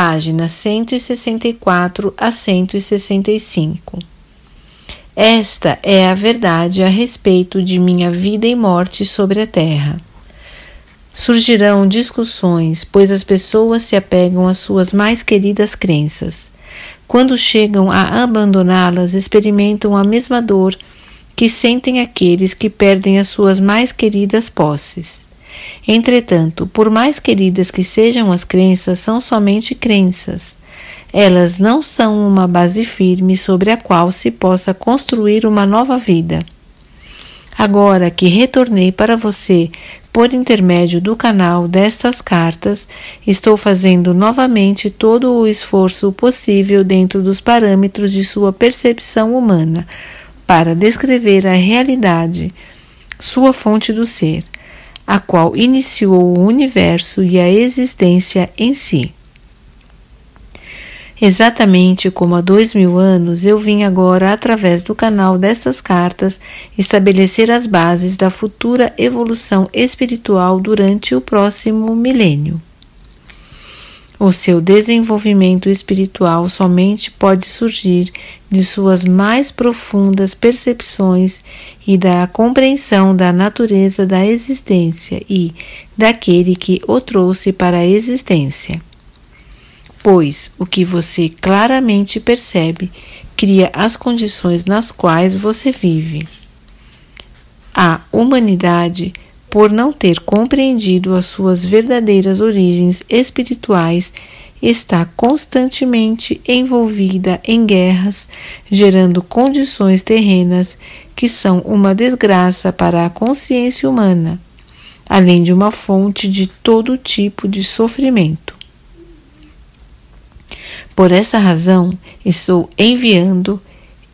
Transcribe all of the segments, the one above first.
páginas 164 a 165. Esta é a verdade a respeito de minha vida e morte sobre a terra. Surgirão discussões, pois as pessoas se apegam às suas mais queridas crenças. Quando chegam a abandoná-las, experimentam a mesma dor que sentem aqueles que perdem as suas mais queridas posses. Entretanto, por mais queridas que sejam as crenças, são somente crenças. Elas não são uma base firme sobre a qual se possa construir uma nova vida. Agora que retornei para você por intermédio do canal destas cartas, estou fazendo novamente todo o esforço possível dentro dos parâmetros de sua percepção humana para descrever a realidade, sua fonte do ser a qual iniciou o universo e a existência em si. Exatamente como há dois mil anos, eu vim agora, através do canal destas cartas, estabelecer as bases da futura evolução espiritual durante o próximo milênio. O seu desenvolvimento espiritual somente pode surgir de suas mais profundas percepções e da compreensão da natureza da existência e daquele que o trouxe para a existência. Pois o que você claramente percebe cria as condições nas quais você vive. A humanidade por não ter compreendido as suas verdadeiras origens espirituais, está constantemente envolvida em guerras, gerando condições terrenas que são uma desgraça para a consciência humana, além de uma fonte de todo tipo de sofrimento. Por essa razão, estou enviando,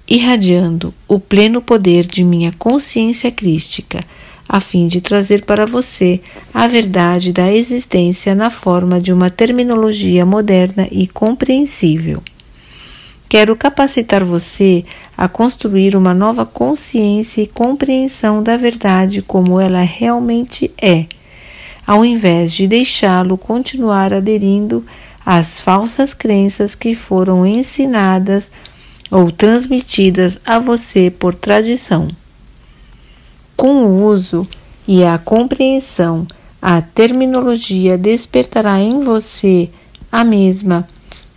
irradiando o pleno poder de minha consciência crística a fim de trazer para você a verdade da existência na forma de uma terminologia moderna e compreensível. Quero capacitar você a construir uma nova consciência e compreensão da verdade como ela realmente é, ao invés de deixá-lo continuar aderindo às falsas crenças que foram ensinadas ou transmitidas a você por tradição. Com o uso e a compreensão, a terminologia despertará em você a mesma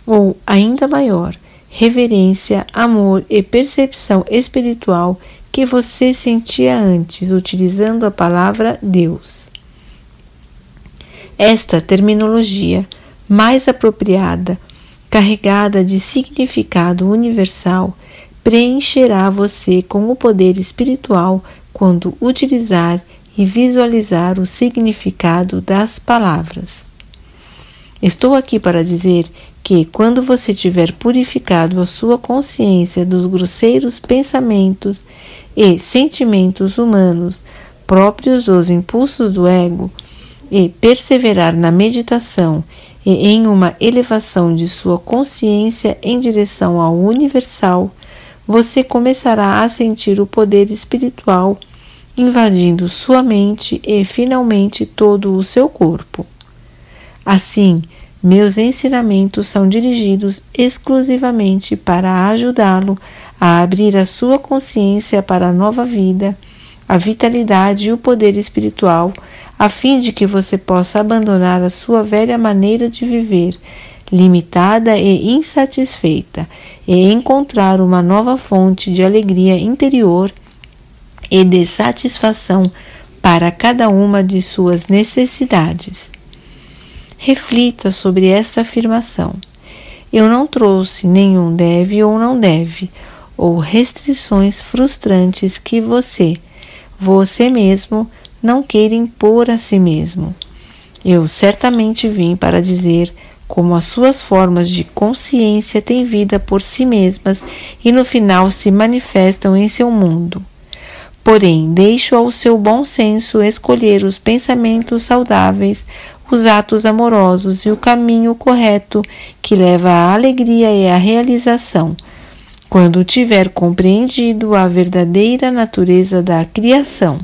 ou ainda maior reverência, amor e percepção espiritual que você sentia antes utilizando a palavra Deus. Esta terminologia mais apropriada, carregada de significado universal, preencherá você com o poder espiritual quando utilizar e visualizar o significado das palavras. Estou aqui para dizer que, quando você tiver purificado a sua consciência dos grosseiros pensamentos e sentimentos humanos próprios dos impulsos do ego, e perseverar na meditação e em uma elevação de sua consciência em direção ao universal, você começará a sentir o poder espiritual invadindo sua mente e finalmente todo o seu corpo. Assim, meus ensinamentos são dirigidos exclusivamente para ajudá-lo a abrir a sua consciência para a nova vida, a vitalidade e o poder espiritual, a fim de que você possa abandonar a sua velha maneira de viver, limitada e insatisfeita, e encontrar uma nova fonte de alegria interior e de satisfação para cada uma de suas necessidades. Reflita sobre esta afirmação. Eu não trouxe nenhum deve ou não deve, ou restrições frustrantes que você, você mesmo, não queira impor a si mesmo. Eu certamente vim para dizer como as suas formas de consciência têm vida por si mesmas e no final se manifestam em seu mundo. Porém, deixo ao seu bom senso escolher os pensamentos saudáveis, os atos amorosos e o caminho correto que leva à alegria e à realização, quando tiver compreendido a verdadeira natureza da criação.